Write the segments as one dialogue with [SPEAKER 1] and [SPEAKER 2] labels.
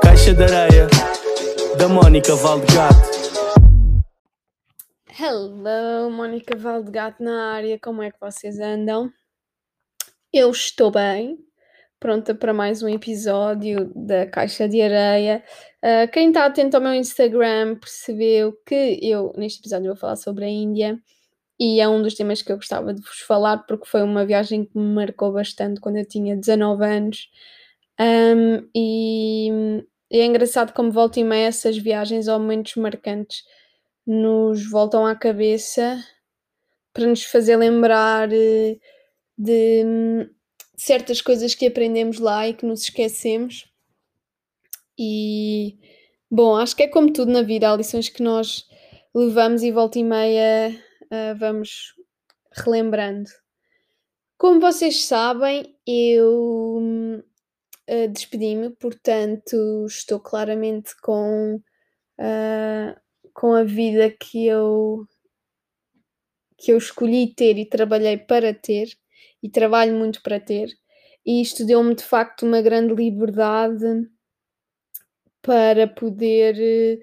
[SPEAKER 1] Caixa de areia da Mónica Valdegato.
[SPEAKER 2] Hello, Mónica Valdegato na área, como é que vocês andam? Eu estou bem, pronta para mais um episódio da Caixa de Areia. Uh, quem está atento ao meu Instagram percebeu que eu, neste episódio, vou falar sobre a Índia e é um dos temas que eu gostava de vos falar porque foi uma viagem que me marcou bastante quando eu tinha 19 anos. Um, e é engraçado como volta e meia essas viagens ou momentos marcantes nos voltam à cabeça para nos fazer lembrar eh, de certas coisas que aprendemos lá e que nos esquecemos. E bom, acho que é como tudo na vida, há lições que nós levamos e volta e meia uh, vamos relembrando. Como vocês sabem, eu uh, despedi-me, portanto estou claramente com, uh, com a vida que eu que eu escolhi ter e trabalhei para ter e trabalho muito para ter. E isto deu-me de facto uma grande liberdade para poder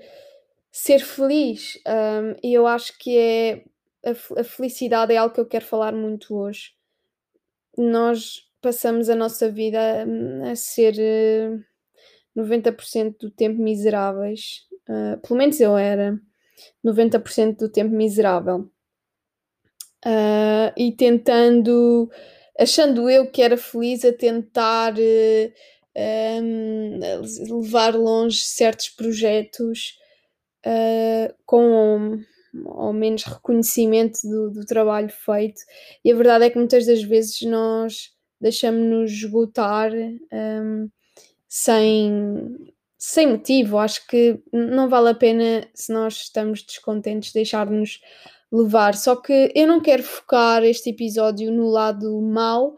[SPEAKER 2] ser feliz. Um, eu acho que é a, a felicidade é algo que eu quero falar muito hoje. Nós passamos a nossa vida hum, a ser uh, eh, 90% do tempo miseráveis. Uh, pelo menos eu era 90% do tempo miserável. Uh, e tentando, achando eu que era feliz a tentar uh, um, levar longe certos projetos com ou menos reconhecimento do, do, trabalho feito. E a verdade é que muitas das vezes nós deixamos-nos esgotar um, sem, sem motivo. Acho que não vale a pena, se nós estamos descontentes, deixar-nos levar. Só que eu não quero focar este episódio no lado mau,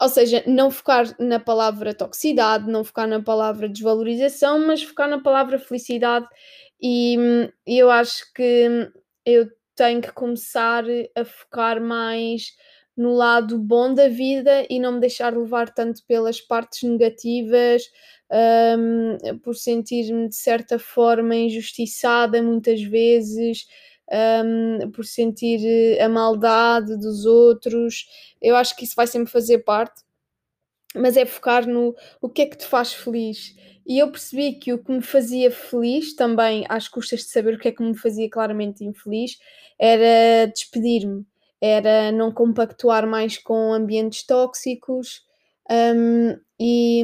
[SPEAKER 2] ou seja, não focar na palavra toxicidade, não focar na palavra desvalorização, mas focar na palavra felicidade e, e eu acho que eu tenho que começar a focar mais no lado bom da vida e não me deixar levar tanto pelas partes negativas, um, por sentir-me de certa forma injustiçada muitas vezes, um, por sentir a maldade dos outros. Eu acho que isso vai sempre fazer parte, mas é focar no o que é que te faz feliz e eu percebi que o que me fazia feliz, também às custas de saber o que é que me fazia claramente infeliz, era despedir-me, era não compactuar mais com ambientes tóxicos. Um, e,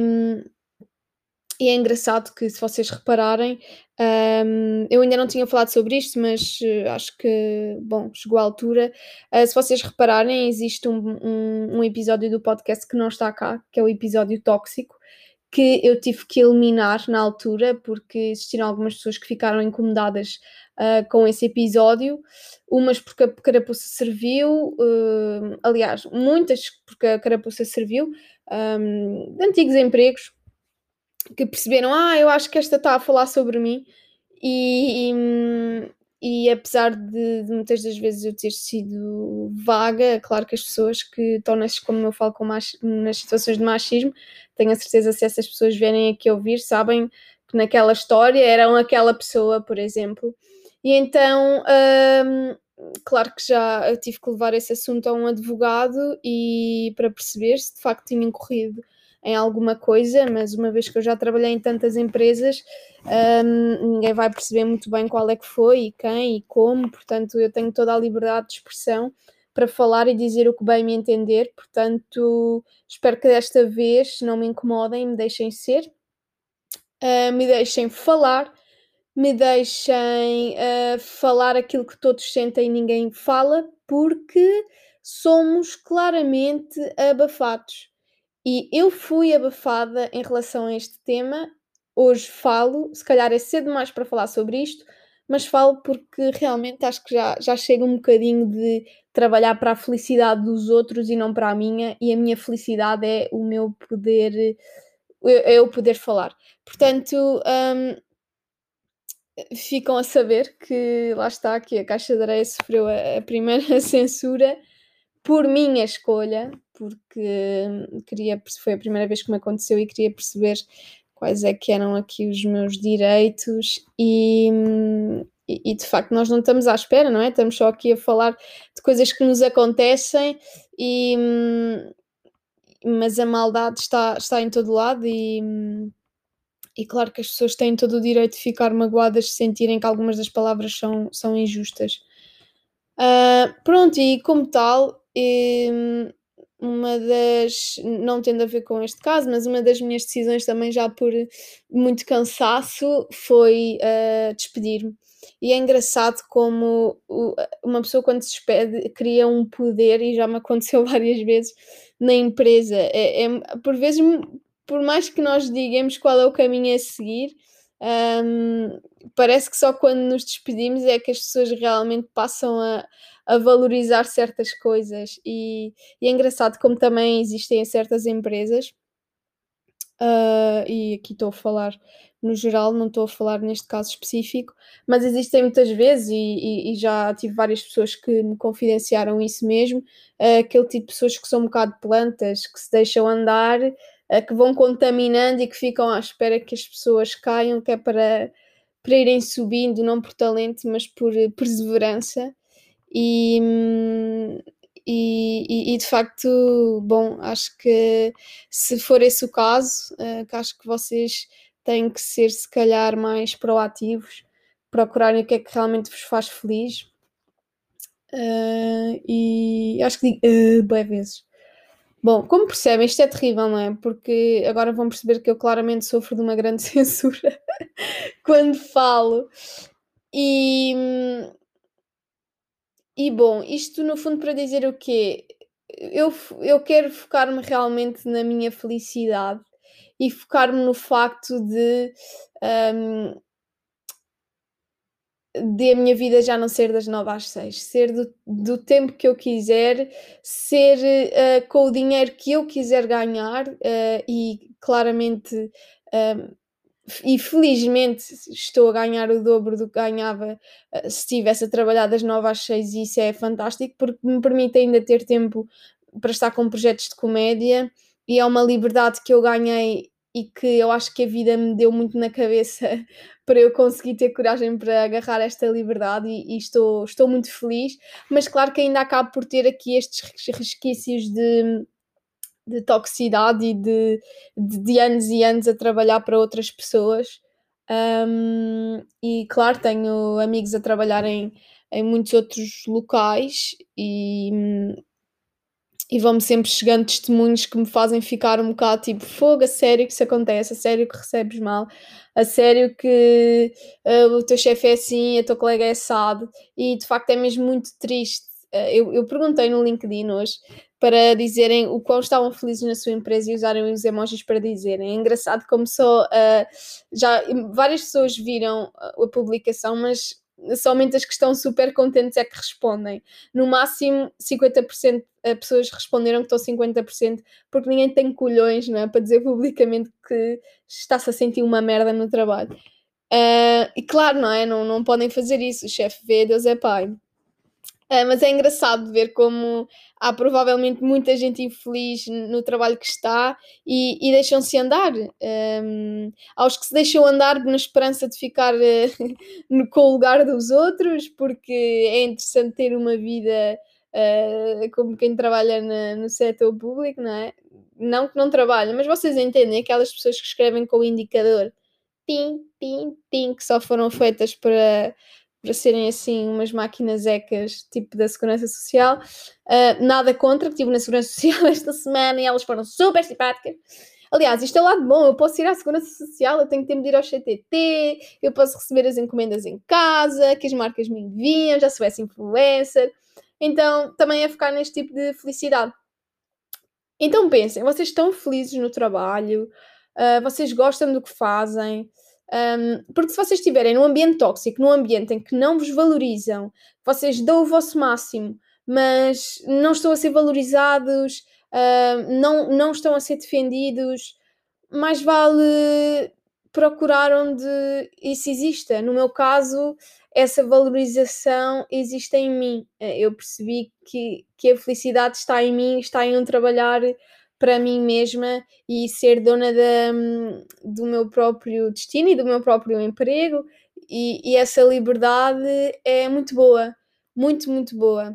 [SPEAKER 2] e, é engraçado que, se vocês repararem, um, eu ainda não tinha falado sobre isto, mas uh, acho que, bom, chegou a altura. Uh, se vocês repararem, existe um, um episódio do podcast que não está cá, que é o episódio tóxico que eu tive que eliminar na altura, porque existiram algumas pessoas que ficaram incomodadas uh, com esse episódio, umas porque a carapuça serviu, uh, aliás, muitas porque a carapuça serviu, um, de antigos empregos, que perceberam, ah, eu acho que esta está a falar sobre mim, e, e, e apesar de, de, muitas das vezes eu ter sido vaga, claro que as pessoas que nas, como eu falo com mach, nas situações de machismo, tenho a certeza se essas pessoas vierem aqui ouvir, sabem que naquela história eram aquela pessoa, por exemplo. E então, hum, claro que já tive que levar esse assunto a um advogado e para perceber se de facto tinha incorrido em alguma coisa, mas uma vez que eu já trabalhei em tantas empresas, um, ninguém vai perceber muito bem qual é que foi e quem e como, portanto eu tenho toda a liberdade de expressão para falar e dizer o que bem me entender, portanto espero que desta vez não me incomodem, me deixem ser, uh, me deixem falar, me deixem uh, falar aquilo que todos sentem e ninguém fala, porque somos claramente abafados. E eu fui abafada em relação a este tema. Hoje falo, se calhar é cedo demais para falar sobre isto, mas falo porque realmente acho que já, já chega um bocadinho de trabalhar para a felicidade dos outros e não para a minha, e a minha felicidade é o meu poder, é eu poder falar. Portanto, um, ficam a saber que lá está que a Caixa de Areia sofreu a, a primeira censura por minha escolha, porque queria, foi a primeira vez que me aconteceu e queria perceber quais é que eram aqui os meus direitos e, e, de facto nós não estamos à espera, não é? Estamos só aqui a falar de coisas que nos acontecem e mas a maldade está, está em todo lado e, e claro que as pessoas têm todo o direito de ficar magoadas se sentirem que algumas das palavras são, são injustas. Uh, pronto, e como tal, uma das, não tendo a ver com este caso, mas uma das minhas decisões também já por muito cansaço foi uh, despedir-me. E é engraçado como uma pessoa quando se despede cria um poder, e já me aconteceu várias vezes na empresa. É, é por vezes, por mais que nós digamos qual é o caminho a seguir, um, parece que só quando nos despedimos é que as pessoas realmente passam a, a valorizar certas coisas. E, e, é engraçado como também existem certas empresas, uh, e aqui estou a falar no geral, não estou a falar neste caso específico, mas existem muitas vezes, e, e, e já tive várias pessoas que me confidenciaram isso mesmo, uh, aquele tipo de pessoas que são um bocado plantas, que se deixam andar que vão contaminando e que ficam à espera que as pessoas caiam, que é para, para irem subindo, não por talento, mas por perseverança. E, e, e, de facto, bom, acho que se for esse o caso, uh, que acho que vocês têm que ser, se calhar, mais proativos, procurarem o que é que realmente vos faz feliz. Uh, e acho que digo uh, vezes. Bom, como percebem, isto é terrível, não é? Porque agora vão perceber que eu claramente sofro de uma grande censura quando falo. E, e bom, isto no fundo para dizer o quê? Eu, eu quero focar-me realmente na minha felicidade e focar-me no facto de um, de a minha vida já não ser das 9 às 6, ser do, do tempo que eu quiser, ser uh, com o dinheiro que eu quiser ganhar uh, e claramente uh, e felizmente estou a ganhar o dobro do que ganhava se estivesse a trabalhar das 9 às 6 e isso é fantástico porque me permite ainda ter tempo para estar com projetos de comédia e é uma liberdade que eu ganhei e que eu acho que a vida me deu muito na cabeça para eu conseguir ter coragem para agarrar esta liberdade e, e, estou, estou muito feliz, mas claro que ainda acabo por ter aqui estes resquícios de, de toxicidade e de, de, de anos e anos a trabalhar para outras pessoas. Um, e claro, tenho amigos a trabalhar em, em muitos outros locais e, e vão-me sempre chegando testemunhos que me fazem ficar um bocado tipo fogo, a sério que isso acontece, a sério que recebes mal, a sério que uh, o teu chefe é assim, a tua colega é assado, e de facto é mesmo muito triste. Uh, eu, eu perguntei no LinkedIn hoje para dizerem o quão estavam felizes na sua empresa e usarem os emojis para dizerem. É engraçado como só uh, já várias pessoas viram a publicação, mas somente as que estão super contentes é que respondem. No máximo, 50% de pessoas responderam que estão 50%, porque ninguém tem colhões não é, para dizer publicamente que está-se a sentir uma merda no trabalho. Uh, e claro, não é? Não, não podem fazer isso. O chefe vê, Deus é pai. Uh, mas é engraçado ver como há provavelmente muita gente infeliz no trabalho que está e, e deixam-se andar. Um, aos que se deixam andar na esperança de ficar uh, com o lugar dos outros, porque é interessante ter uma vida uh, como quem trabalha na, no setor público, não é? Não que não trabalha, mas vocês entendem aquelas pessoas que escrevem com o indicador tim, tim, tim, que só foram feitas para para serem assim umas máquinas ecas, tipo da Segurança Social. Uh, nada contra, estive na Segurança Social esta semana e elas foram super simpáticas. Aliás, isto é o lado bom, eu posso ir à Segurança Social, eu tenho tempo de ir ao CTT, eu posso receber as encomendas em casa, que as marcas me enviam, já sou essa influencer. Então, também é focar neste tipo de felicidade. Então pensem, vocês estão felizes no trabalho, uh, vocês gostam do que fazem, um, porque se vocês estiverem num ambiente tóxico, num ambiente em que não vos valorizam, vocês dão o vosso máximo, mas não estão a ser valorizados, não, não estão a ser defendidos, mais vale procuraram de isso exista. No meu caso, essa valorização existe em mim. Eh, eu percebi que, que a felicidade está em mim, está em um trabalhar para mim mesma e ser dona da, do meu próprio destino e do meu próprio emprego. E, e essa liberdade é muito boa, muito, muito boa.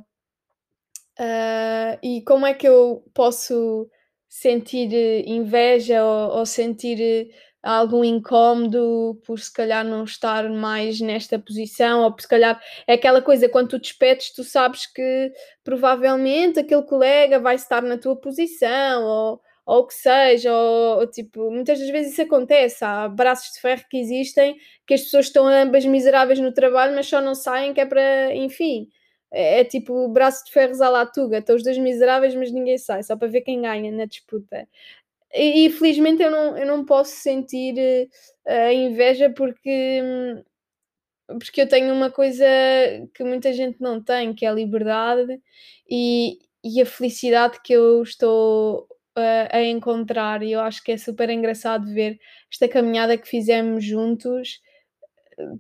[SPEAKER 2] Uh, e como é que eu posso sentir inveja ou, ou sentir algum incómodo por se calhar não estar mais nesta posição, ou por se calhar é aquela coisa, quando tu despedes, tu sabes que provavelmente aquele colega vai estar na tua posição, ou, ou o que seja, ou, ou, tipo, muitas das vezes isso acontece, há braços de ferro que existem, que as pessoas estão ambas miseráveis no trabalho, mas só não saem, que é para, enfim, é, é tipo braço de ferros à latuga, estão os dois miseráveis, mas ninguém sai, só para ver quem ganha na disputa. E, felizmente eu não, eu não posso sentir uh, inveja porque, porque eu tenho uma coisa que muita gente não tem, que é a liberdade e, e a felicidade que eu estou uh, a encontrar. E eu acho que é super engraçado ver esta caminhada que fizemos juntos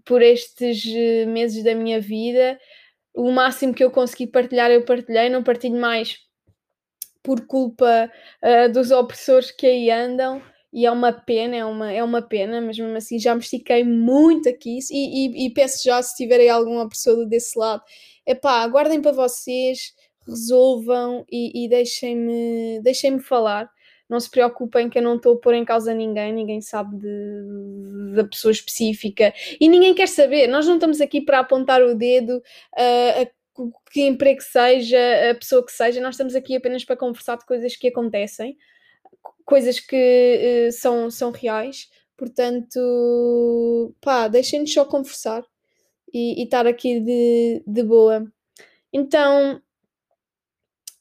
[SPEAKER 2] por estes meses da minha vida. O máximo que eu consegui partilhar, eu partilhei, não partilho mais por culpa uh, dos opressores que aí andam e é uma pena, é uma, é uma pena, mas mesmo assim já me estiquei muito aqui e, e, e peço já se tiverem algum opressor desse lado, é pá, aguardem para vocês, resolvam e, e deixem-me deixem falar. Não se preocupem que eu não estou a pôr em causa ninguém, ninguém sabe da pessoa específica e ninguém quer saber. Nós não estamos aqui para apontar o dedo uh, a que emprego seja, a pessoa que seja, nós estamos aqui apenas para conversar de coisas que acontecem, coisas que uh, são, são reais, portanto, pá, deixem-nos só conversar e, e estar aqui de, de boa. Então,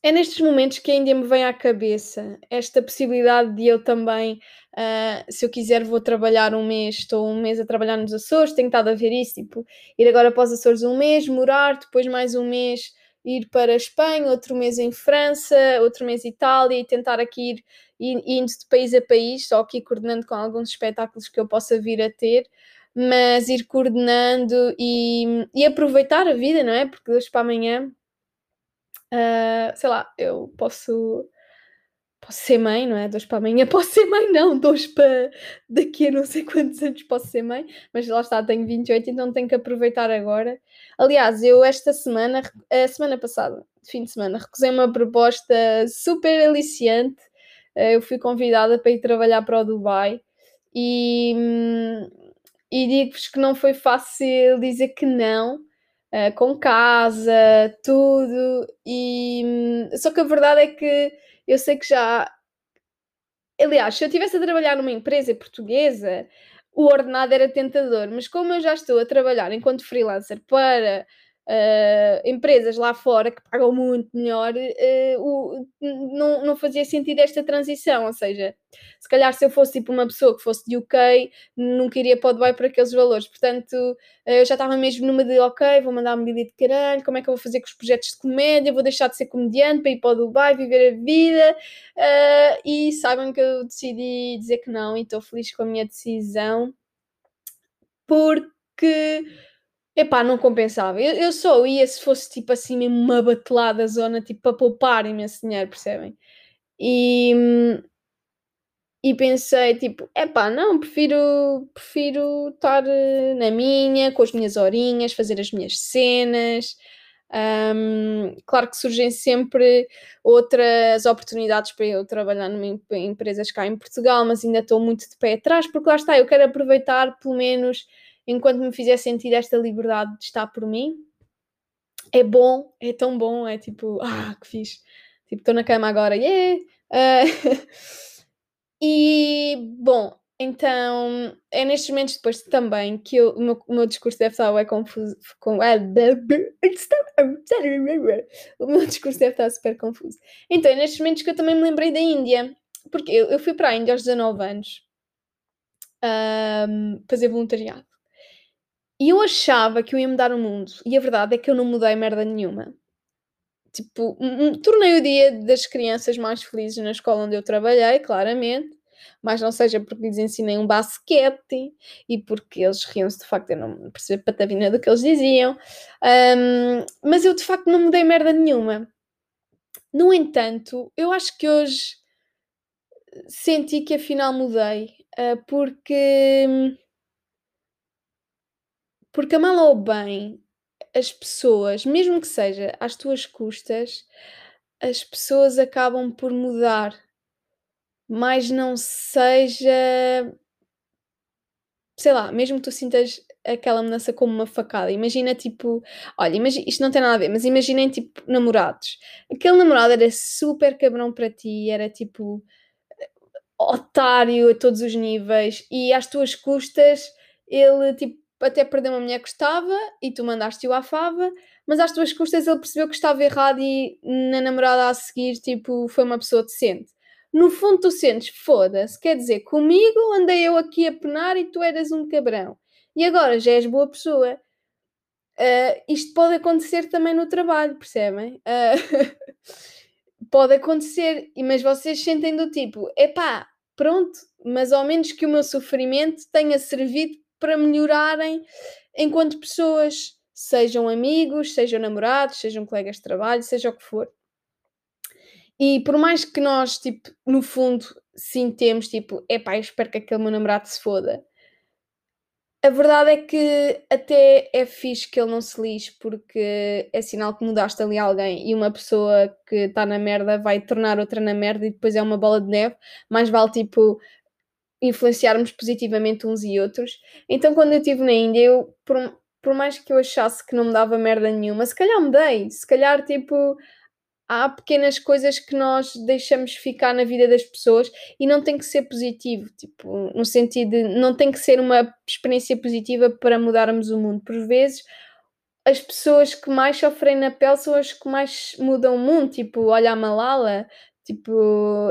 [SPEAKER 2] é nestes momentos que ainda me vem à cabeça esta possibilidade de eu também, uh, se eu quiser, vou trabalhar um mês, estou um mês a trabalhar nos Açores, tenho estado a ver isso, tipo, ir agora para os Açores um mês, morar, depois mais um mês ir para a Espanha, outro mês em França, outro mês Itália e tentar aqui ir, indo de país a país, só aqui coordenando com alguns espetáculos que eu possa vir a ter mas ir coordenando e, e aproveitar a vida, não é? Porque hoje para amanhã Uh, sei lá, eu posso, posso ser mãe, não é? Dois para amanhã posso ser mãe, não, dois para daqui a não sei quantos anos posso ser mãe, mas lá está, tenho 28, então tenho que aproveitar agora. Aliás, eu esta semana, a semana passada, fim de semana, recusei uma proposta super aliciante. Uh, eu fui convidada para ir trabalhar para o Dubai e, hum, e digo-vos que não foi fácil dizer que não uh, com casa, tudo. E hum, só que a verdade é que eu sei que já. Aliás, se eu estivesse a trabalhar numa empresa portuguesa, o ordenado era tentador, mas como eu já estou a trabalhar enquanto freelancer para uh, empresas lá fora que pagam muito melhor, uh, o, não, não fazia sentido esta transição. Ou seja, se calhar se eu fosse tipo uma pessoa que fosse de UK, nunca iria para o Dubai por aqueles valores. Portanto, uh, eu já estava mesmo numa de ok, vou mandar uma bilhete de caralho, como é que eu vou fazer com os projetos de comédia? Vou deixar de ser comediante para ir para o Dubai, viver a vida. e saibam que eu decidi dizer que não e estou feliz com a minha decisão. Porque Epá, não compensava. Eu, eu só ia se fosse tipo assim mesmo uma batelada zona, tipo para poupar imenso dinheiro, percebem? E, e pensei tipo, epá, não, prefiro, prefiro estar eh, na minha, com as minhas horinhas, fazer as minhas cenas. Um, claro que surgem sempre outras oportunidades para eu trabalhar em empresas cá em Portugal, mas ainda estou muito de pé atrás, porque lá está, eu quero aproveitar pelo menos enquanto me fizer sentir esta liberdade de estar por mim, é bom, é tão bom, é tipo, ah, que fixe. Tipo, estou na cama agora, yeah! Uh, e, bom, então, é nestes momentos depois também que eu, o, meu, o meu discurso deve estar é confuso. Com, o meu discurso deve estar super confuso. Então, é nestes momentos que eu também me lembrei da Índia. Porque eu, eu fui para a Índia aos 19 anos um, fazer voluntariado. E eu achava que eu ia mudar o mundo. E a verdade é que eu não mudei merda nenhuma. Tipo, tornei o dia das crianças mais felizes na escola onde eu trabalhei, claramente. mas não seja porque lhes ensinei um basquete e porque eles riam-se de facto, eu não percebi patavina do que eles diziam, um, mas eu de facto não mudei merda nenhuma. No entanto, eu acho que hoje senti que afinal mudei, uh, porque porque a mal ou bem, as pessoas, mesmo que seja às tuas custas, as pessoas acabam por mudar, mas não seja sei lá, mesmo que tu sintas aquela mudança como uma facada, imagina tipo, olha, imagina, isto não tem nada a ver, mas imaginem tipo namorados. Aquele namorado era super cabrão para ti, era tipo otário a todos os níveis e às tuas custas ele tipo até perdeu uma mulher que gostava e tu mandaste-o à fava, mas às tuas custas ele percebeu que estava errado e na namorada a seguir, tipo, foi uma pessoa decente. No fundo, tu sentes, foda-se, quer dizer, comigo andei eu aqui a penar e tu eras um cabrão. E agora já és boa pessoa. Uh, isto pode acontecer também no trabalho, percebem? Uh, pode acontecer, mas vocês sentem do tipo, epá, pronto, mas ao menos que o meu sofrimento tenha servido para melhorarem enquanto pessoas, sejam amigos, sejam namorados, sejam colegas de trabalho, seja o que for. E por mais que nós, tipo, no fundo, sintemos, tipo, epá, eu espero que aquele meu namorado se foda. A verdade é que até é fixe que ele não se lixe, porque é sinal que mudaste ali alguém e uma pessoa que está na merda vai tornar outra na merda e depois é uma bola de neve. Mais vale, tipo, influenciarmos positivamente uns e outros. Então, quando eu estive na Índia, eu, por, por mais que eu achasse que não me dava merda nenhuma, se calhar me dei. Se calhar, tipo, há pequenas coisas que nós deixamos ficar na vida das pessoas e não tem que ser positivo, tipo, no sentido de não tem que ser uma experiência positiva para mudarmos o mundo. Por vezes, as pessoas que mais sofrem na pele são as que mais mudam o mundo, tipo, olha a Malala, tipo,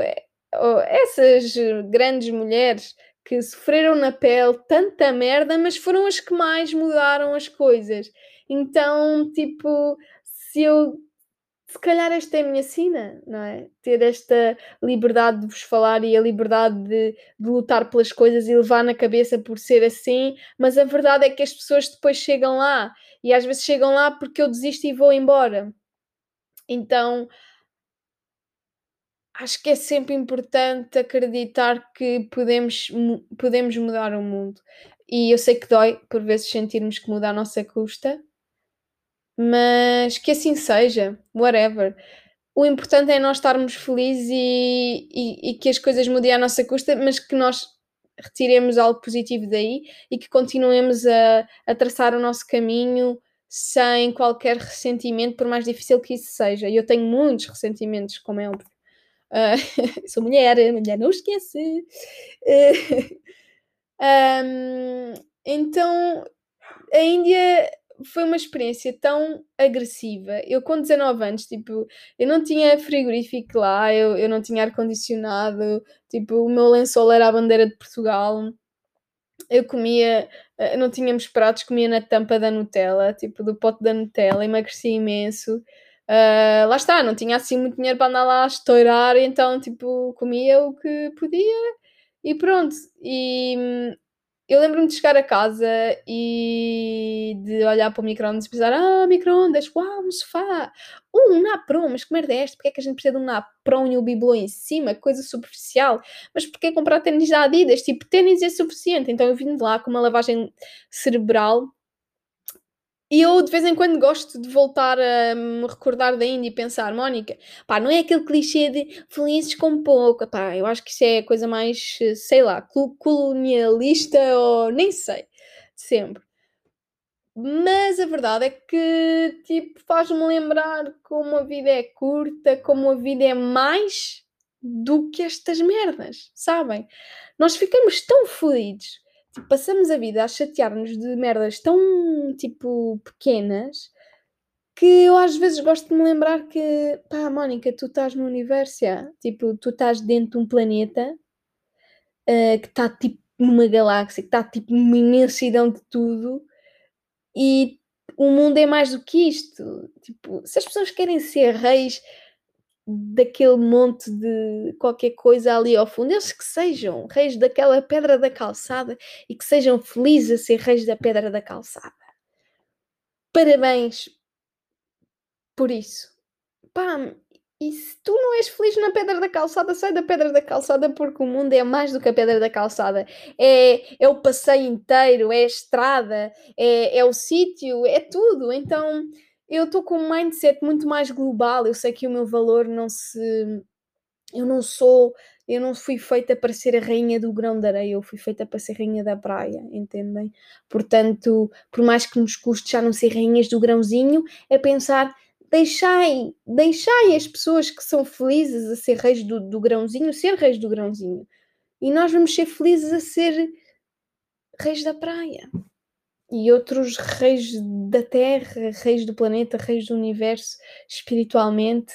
[SPEAKER 2] essas grandes mulheres que sofreram na pele tanta merda, mas foram as que mais mudaram as coisas. Então, tipo, se eu. Se calhar esta é a minha sina, não é? Ter esta liberdade de vos falar e a liberdade de, de lutar pelas coisas e levar na cabeça por ser assim, mas a verdade é que as pessoas depois chegam lá e às vezes chegam lá porque eu desisto e vou embora. Então, acho que é sempre importante acreditar que podemos, podemos mudar o mundo. E eu sei que dói por vezes sentirmos que muda a nossa custa, mas que assim seja, whatever. O importante é nós estarmos felizes e, e, e que as coisas mudem à nossa custa, mas que nós retiremos algo positivo daí e que continuemos a, a traçar o nosso caminho sem qualquer ressentimento, por mais difícil que isso seja. E eu tenho muitos ressentimentos, como é óbvio. Uh, sou mulher, mulher não esquece. Uh, um, então, a Índia foi uma experiência tão agressiva. Eu, com 19 anos, tipo, eu não tinha frigorífico lá, eu, eu não tinha ar-condicionado, tipo, o meu lençol era a bandeira de Portugal. Eu comia, ah, não tínhamos pratos, comia na tampa da Nutella, tipo, do pote da Nutella, emagreci imenso. Uh, lá está, não tinha assim muito dinheiro para andar lá a estourar, então tipo, comia o que podia e pronto. E hum, eu lembro-me de chegar a casa e de olhar para o micro-ondas e pensar: ah, micro-ondas, uau, um sofá, um napron, mas que merda é esta? Porque é que a gente precisa de um napron e o bibelô em cima? Coisa superficial. Mas porquê comprar ténis da Adidas? Tipo, ténis é suficiente. Então eu vim de lá com uma lavagem cerebral e eu de vez em quando gosto de voltar a me recordar da Índia e pensar, Mónica, pá, não é aquele clichê de felizes com pouco, pá, eu acho que isso é coisa mais, sei lá, colonialista ou nem sei, sempre. Mas a verdade é que, tipo, faz-me lembrar como a vida é curta, como a vida é mais do que estas merdas, sabem? Nós ficamos tão fodidos Tipo, passamos a vida a chatear-nos de merdas tão, tipo, pequenas que eu às vezes gosto de me lembrar que, pá, Mónica, tu estás no universo, já. tipo, tu estás dentro de um planeta uh, que está, tipo, numa galáxia, que está, tipo, numa imensidão de tudo e o mundo é mais do que isto. Tipo, se as pessoas querem ser reis daquele monte de qualquer coisa ali ao fundo. Eles que sejam reis daquela pedra da calçada e que sejam felizes a ser reis da pedra da calçada. Parabéns por isso. Pá, e se tu não és feliz na pedra da calçada, sai da pedra da calçada porque o mundo é mais do que a pedra da calçada. É, é o passeio inteiro, é a estrada, é, é o sítio, é tudo. Então eu estou com um mindset muito mais global. Eu sei que o meu valor não se. Eu não sou. Eu não fui feita para ser a rainha do grão de areia, eu fui feita para ser rainha da praia, entendem? Portanto, por mais que nos custe já não ser rainhas do grãozinho, é pensar deixai, deixai as pessoas que são felizes a ser reis do, do grãozinho, ser reis do grãozinho. E nós vamos ser felizes a ser reis da praia. E outros reis da terra, reis do planeta, reis do universo, espiritualmente.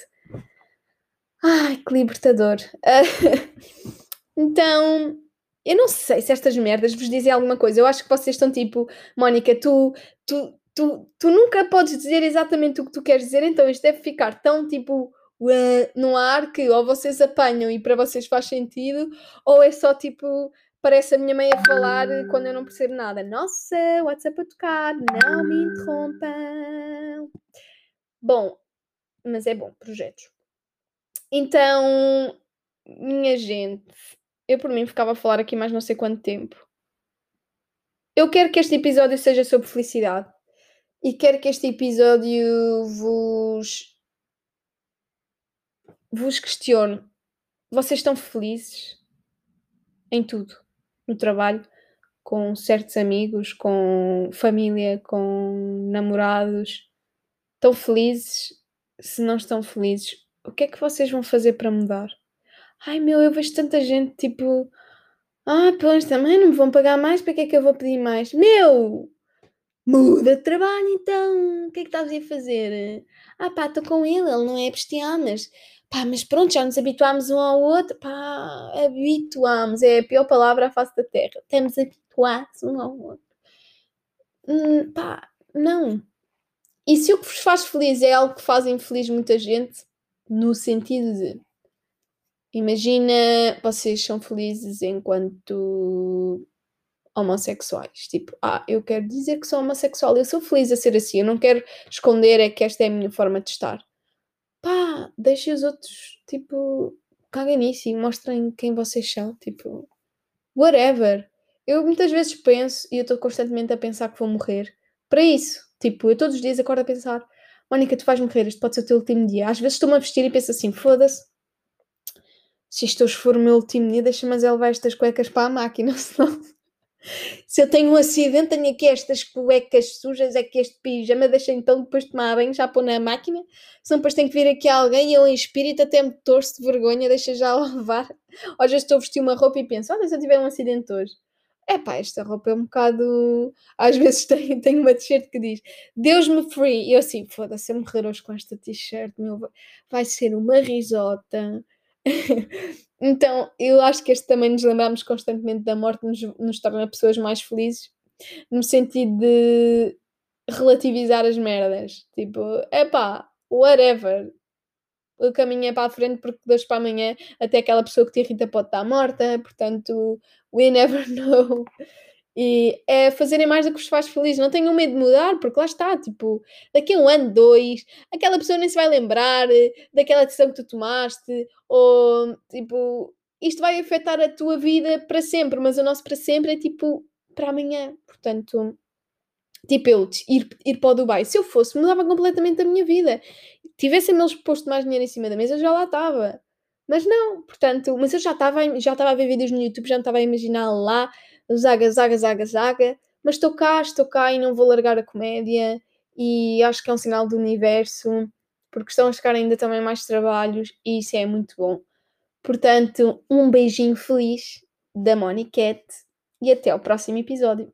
[SPEAKER 2] Ai, que libertador. então, eu não sei se estas merdas vos dizem alguma coisa. Eu acho que vocês estão tipo, Mónica, tu, tu, tu, tu nunca podes dizer exatamente o que tu queres dizer, então isto deve ficar tão tipo no ar que ou vocês apanham e para vocês faz sentido, ou é só tipo, parece a minha mãe a falar quando eu não percebo nada. Nossa, WhatsApp a tocar, não me interrompam. Bom, mas é bom, projetos. Então, minha gente, eu por mim ficava a falar aqui mais não sei quanto tempo. Eu quero que este episódio seja sobre felicidade e quero que este episódio vos vos questione. Vocês estão felizes em tudo, no trabalho, com certos amigos, com família, com namorados. Estão felizes? Se não estão felizes, o que é que vocês vão fazer para mudar? Ai meu, eu vejo tanta gente tipo, ah, pois também não me vão pagar mais, para que é que eu vou pedir mais? Meu, Muda de trabalho então, o que é que estás a fazer? Ah pá, estou com ele, ele não é bestial, mas pá, mas pronto, já nos habituámos um ao outro, pá, habituámos, é a pior palavra à face da terra, estamos habituados um ao outro. Hum, pá, não. E se o que vos faz feliz é algo que faz infeliz muita gente, no sentido de imagina vocês são felizes enquanto homossexuais. Tipo, ah, eu quero dizer que sou homossexual, eu sou feliz a ser assim, eu não quero esconder é que esta é a minha forma de estar. Pá, deixem os outros, tipo, caguem nisso e mostrem quem vocês são, tipo, whatever. Eu muitas vezes penso, e eu estou constantemente a pensar que vou morrer, para isso. Tipo, eu todos os dias acordo a pensar, Mónica, tu vais morrer, este pode ser o teu último dia. Às vezes estou-me a vestir e penso assim, foda-se, se isto hoje for o meu último dia, deixa-me levar estas cuecas para a máquina, senão se eu tenho um acidente, tenho aqui estas cuecas sujas, é que este pijama deixa então depois de tomar banho já pôr na máquina, senão depois tem que vir aqui alguém eu em espírito até me torço de vergonha, deixa já lavar. Já estou a vestir uma roupa e penso, olha se eu tiver um acidente hoje. É pá, esta roupa é um bocado. Às vezes tenho, tenho uma t-shirt que diz Deus me free. E eu assim, foda-se, eu morrer hoje com esta t-shirt, meu, vai ser uma risota. Então, eu acho que este também nos lembramos constantemente da morte nos, nos torna pessoas mais felizes, no sentido de relativizar as merdas. Tipo, é pá, whatever. O caminho é para a frente porque de hoje para amanhã até aquela pessoa que te irrita pode estar morta, portanto, we never know. E é fazerem mais do que vos faz feliz. Não tenham medo de mudar, porque lá está, tipo, daqui a um ano, dois, aquela pessoa nem se vai lembrar eh, daquela decisão que tu tomaste, ou tipo, isto vai afetar a tua vida para sempre, mas o nosso para sempre é tipo para amanhã. Portanto, tipo, eu ir, ir para o Dubai, se eu fosse, mudava completamente a minha vida. Tivessem eles posto mais dinheiro em cima da mesa, eu já lá estava. Mas não, portanto, mas eu já estava já estava a ver vídeos no YouTube, já me estava a imaginar lá zaga, zaga, zaga, zaga, mas estou cá, estou cá e não vou largar a comédia e acho que é um sinal do universo, porque estão a chegar ainda também mais trabalhos e isso é muito bom. Portanto, um beijinho feliz da Moniquette e até ao próximo episódio.